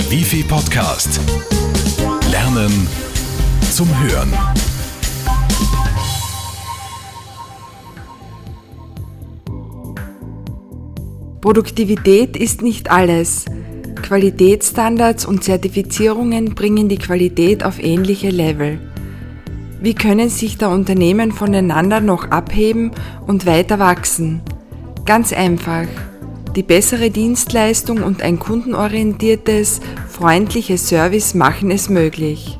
Der Wifi Podcast. Lernen zum Hören. Produktivität ist nicht alles. Qualitätsstandards und Zertifizierungen bringen die Qualität auf ähnliche Level. Wie können sich da Unternehmen voneinander noch abheben und weiter wachsen? Ganz einfach. Die bessere Dienstleistung und ein kundenorientiertes, freundliches Service machen es möglich.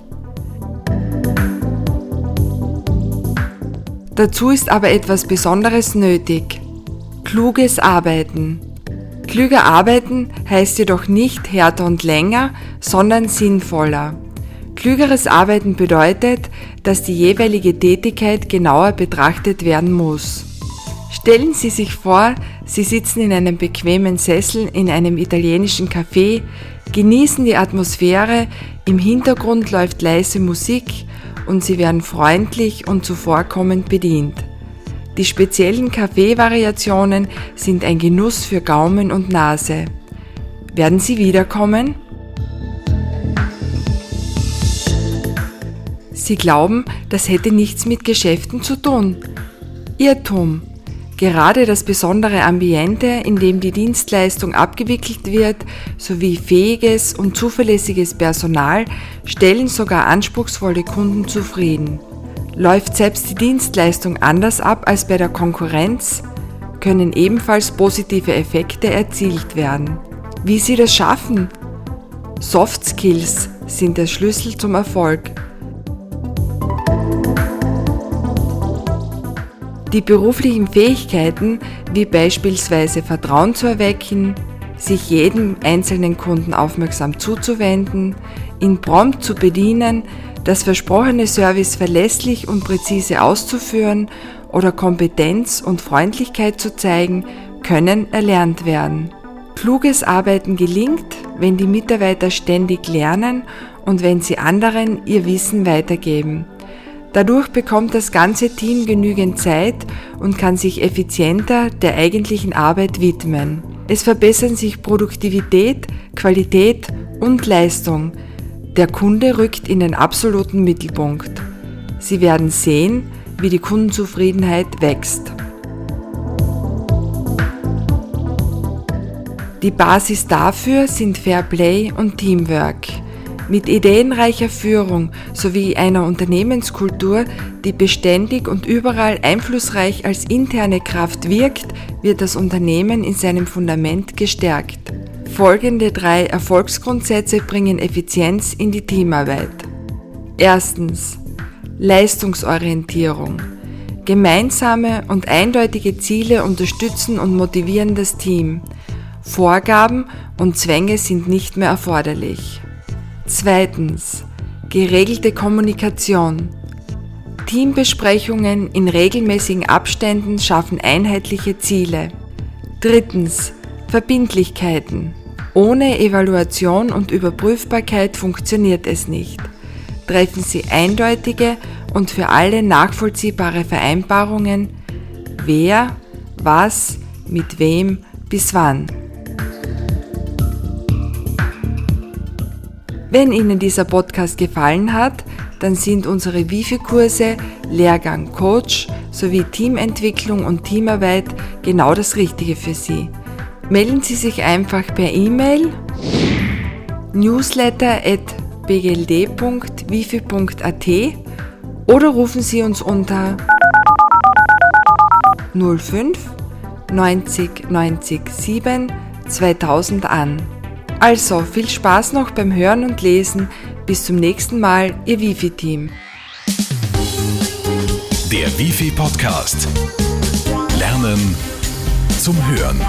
Dazu ist aber etwas Besonderes nötig. Kluges Arbeiten. Klüger arbeiten heißt jedoch nicht härter und länger, sondern sinnvoller. Klügeres Arbeiten bedeutet, dass die jeweilige Tätigkeit genauer betrachtet werden muss. Stellen Sie sich vor, Sie sitzen in einem bequemen Sessel in einem italienischen Café, genießen die Atmosphäre, im Hintergrund läuft leise Musik und Sie werden freundlich und zuvorkommend bedient. Die speziellen Kaffeevariationen sind ein Genuss für Gaumen und Nase. Werden Sie wiederkommen? Sie glauben, das hätte nichts mit Geschäften zu tun. Irrtum. Gerade das besondere Ambiente, in dem die Dienstleistung abgewickelt wird, sowie fähiges und zuverlässiges Personal stellen sogar anspruchsvolle Kunden zufrieden. Läuft selbst die Dienstleistung anders ab als bei der Konkurrenz, können ebenfalls positive Effekte erzielt werden. Wie Sie das schaffen? Soft Skills sind der Schlüssel zum Erfolg. Die beruflichen Fähigkeiten, wie beispielsweise Vertrauen zu erwecken, sich jedem einzelnen Kunden aufmerksam zuzuwenden, ihn prompt zu bedienen, das versprochene Service verlässlich und präzise auszuführen oder Kompetenz und Freundlichkeit zu zeigen, können erlernt werden. Kluges Arbeiten gelingt, wenn die Mitarbeiter ständig lernen und wenn sie anderen ihr Wissen weitergeben. Dadurch bekommt das ganze Team genügend Zeit und kann sich effizienter der eigentlichen Arbeit widmen. Es verbessern sich Produktivität, Qualität und Leistung. Der Kunde rückt in den absoluten Mittelpunkt. Sie werden sehen, wie die Kundenzufriedenheit wächst. Die Basis dafür sind Fair Play und Teamwork. Mit ideenreicher Führung sowie einer Unternehmenskultur, die beständig und überall einflussreich als interne Kraft wirkt, wird das Unternehmen in seinem Fundament gestärkt. Folgende drei Erfolgsgrundsätze bringen Effizienz in die Teamarbeit. Erstens. Leistungsorientierung. Gemeinsame und eindeutige Ziele unterstützen und motivieren das Team. Vorgaben und Zwänge sind nicht mehr erforderlich. Zweitens. Geregelte Kommunikation. Teambesprechungen in regelmäßigen Abständen schaffen einheitliche Ziele. Drittens. Verbindlichkeiten. Ohne Evaluation und Überprüfbarkeit funktioniert es nicht. Treffen Sie eindeutige und für alle nachvollziehbare Vereinbarungen, wer, was, mit wem, bis wann. Wenn Ihnen dieser Podcast gefallen hat, dann sind unsere Wifi-Kurse Lehrgang Coach sowie Teamentwicklung und Teamarbeit genau das Richtige für Sie. Melden Sie sich einfach per E-Mail newsletter.bgld.wifi.at oder rufen Sie uns unter 05 90 90 7 2000 an. Also viel Spaß noch beim Hören und Lesen. Bis zum nächsten Mal, Ihr Wifi-Team. Der Wifi Podcast. Lernen zum Hören.